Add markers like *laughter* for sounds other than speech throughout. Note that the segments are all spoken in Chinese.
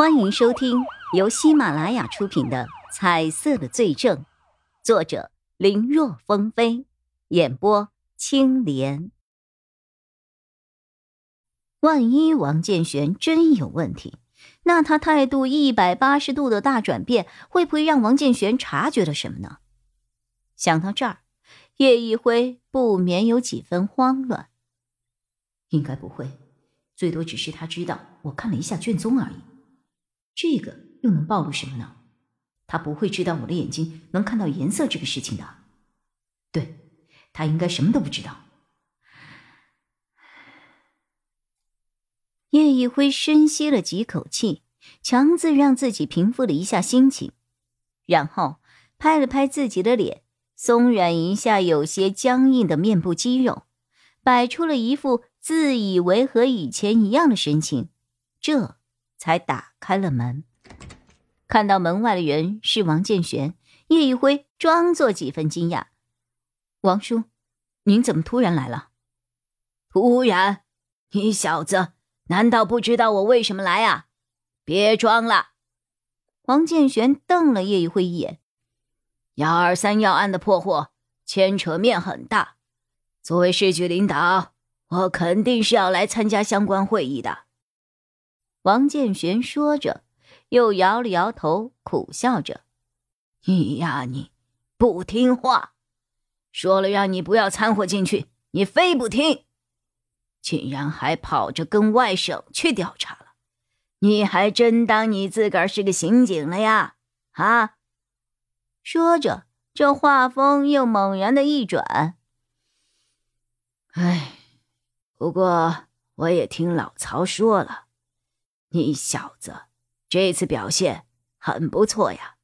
欢迎收听由喜马拉雅出品的《彩色的罪证》，作者林若风飞，演播青莲。万一王建玄真有问题，那他态度一百八十度的大转变，会不会让王建玄察觉了什么呢？想到这儿，叶一辉不免有几分慌乱。应该不会，最多只是他知道我看了一下卷宗而已。这个又能暴露什么呢？他不会知道我的眼睛能看到颜色这个事情的。对，他应该什么都不知道。叶一辉深吸了几口气，强自让自己平复了一下心情，然后拍了拍自己的脸，松软一下有些僵硬的面部肌肉，摆出了一副。自以为和以前一样的神情，这才打开了门。看到门外的人是王建玄，叶一辉装作几分惊讶：“王叔，您怎么突然来了？”“突然？你小子难道不知道我为什么来啊？别装了！”王建玄瞪了叶一辉一眼：“幺二三要案的破获，牵扯面很大。作为市局领导。”我肯定是要来参加相关会议的。”王建玄说着，又摇了摇头，苦笑着：“你呀，你不听话，说了让你不要掺和进去，你非不听，竟然还跑着跟外省去调查了，你还真当你自个儿是个刑警了呀？啊！”说着，这话锋又猛然的一转：“哎。”不过，我也听老曹说了，你小子这次表现很不错呀。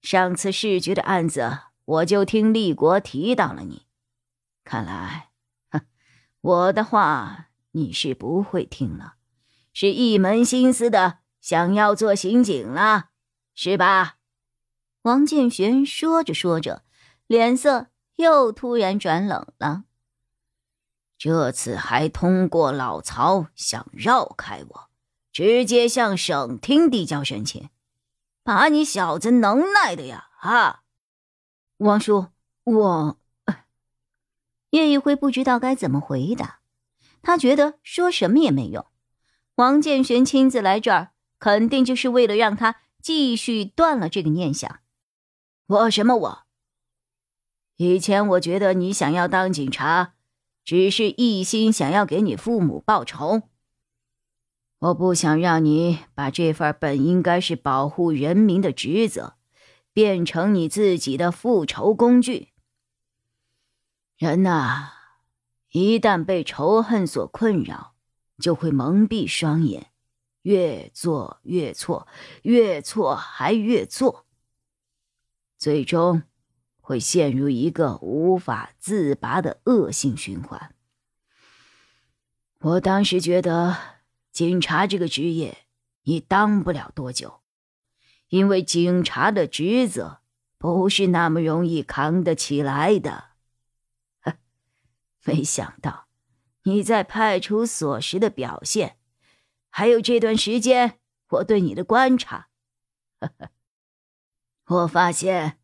上次市局的案子，我就听立国提到了你。看来，哼，我的话你是不会听了，是一门心思的想要做刑警了，是吧？王建玄说着说着，脸色又突然转冷了。这次还通过老曹想绕开我，直接向省厅递交申请，把你小子能耐的呀！啊，王叔，我叶一辉不知道该怎么回答，他觉得说什么也没用。王建玄亲自来这儿，肯定就是为了让他继续断了这个念想。我什么我？以前我觉得你想要当警察。只是一心想要给你父母报仇，我不想让你把这份本应该是保护人民的职责，变成你自己的复仇工具。人呐，一旦被仇恨所困扰，就会蒙蔽双眼，越做越错，越错还越错，最终。会陷入一个无法自拔的恶性循环。我当时觉得，警察这个职业你当不了多久，因为警察的职责不是那么容易扛得起来的。*laughs* 没想到你在派出所时的表现，还有这段时间我对你的观察，呵 *laughs* 呵我发现。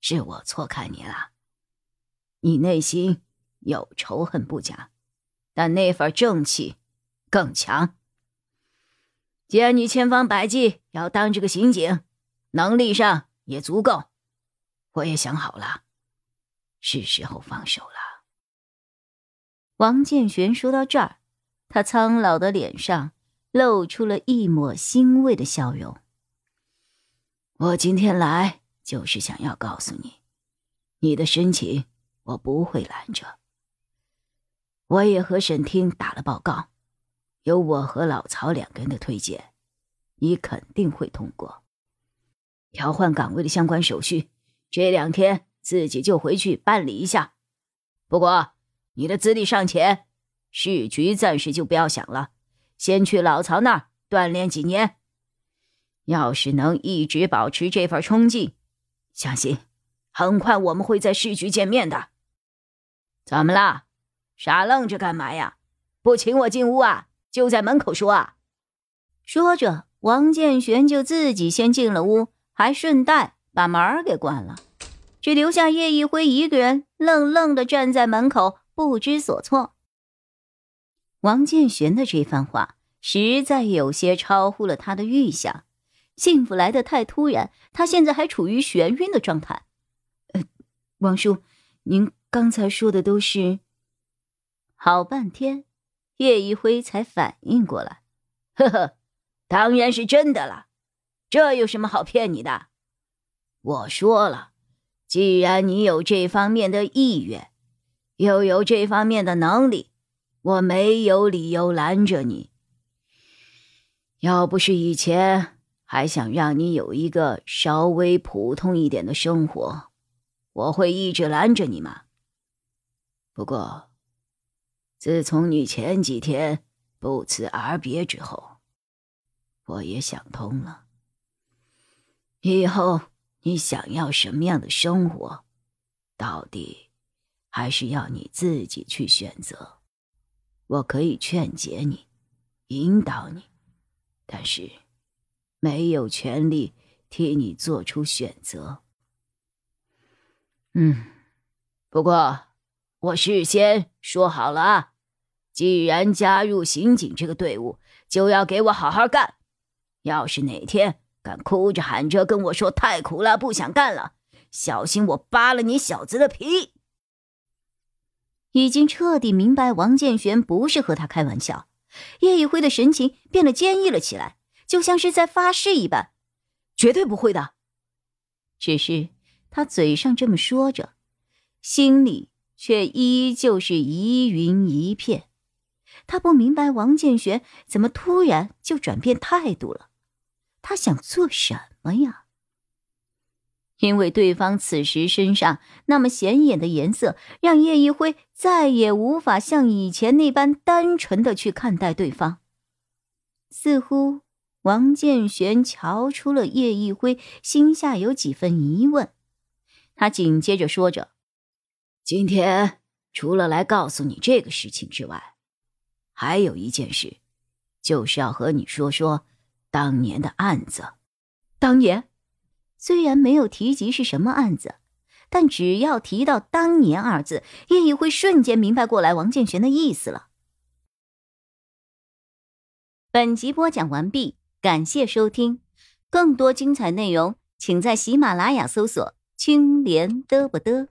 是我错看你了，你内心有仇恨不假，但那份正气更强。既然你千方百计要当这个刑警，能力上也足够，我也想好了，是时候放手了。王建玄说到这儿，他苍老的脸上露出了一抹欣慰的笑容。我今天来。就是想要告诉你，你的申请我不会拦着。我也和沈厅打了报告，有我和老曹两个人的推荐，你肯定会通过。调换岗位的相关手续，这两天自己就回去办理一下。不过你的资历尚浅，市局暂时就不要想了，先去老曹那儿锻炼几年。要是能一直保持这份冲劲。相信，很快我们会在市局见面的。怎么了？傻愣着干嘛呀？不请我进屋啊？就在门口说啊！说着，王建玄就自己先进了屋，还顺带把门给关了，只留下叶一辉一个人愣愣的站在门口，不知所措。王建玄的这番话实在有些超乎了他的预想，幸福来得太突然，他现在还处于眩晕的状态。呃，王叔，您刚才说的都是？好半天，叶一辉才反应过来，呵呵。当然是真的了，这有什么好骗你的？我说了，既然你有这方面的意愿，又有这方面的能力，我没有理由拦着你。要不是以前还想让你有一个稍微普通一点的生活，我会一直拦着你吗？不过，自从你前几天不辞而别之后，我也想通了，以后你想要什么样的生活，到底还是要你自己去选择。我可以劝解你，引导你，但是没有权利替你做出选择。嗯，不过我事先说好了啊，既然加入刑警这个队伍，就要给我好好干。要是哪天敢哭着喊着跟我说太苦了，不想干了，小心我扒了你小子的皮！已经彻底明白王建玄不是和他开玩笑，叶一辉的神情变得坚毅了起来，就像是在发誓一般，绝对不会的。只是他嘴上这么说着，心里却依旧是疑云一片。他不明白王建玄怎么突然就转变态度了。他想做什么呀？因为对方此时身上那么显眼的颜色，让叶一辉再也无法像以前那般单纯的去看待对方。似乎王建玄瞧出了叶一辉心下有几分疑问，他紧接着说着：“今天除了来告诉你这个事情之外，还有一件事，就是要和你说说。”当年的案子，当年虽然没有提及是什么案子，但只要提到“当年”二字，叶一辉瞬间明白过来王建玄的意思了。本集播讲完毕，感谢收听，更多精彩内容，请在喜马拉雅搜索“青莲嘚不嘚”。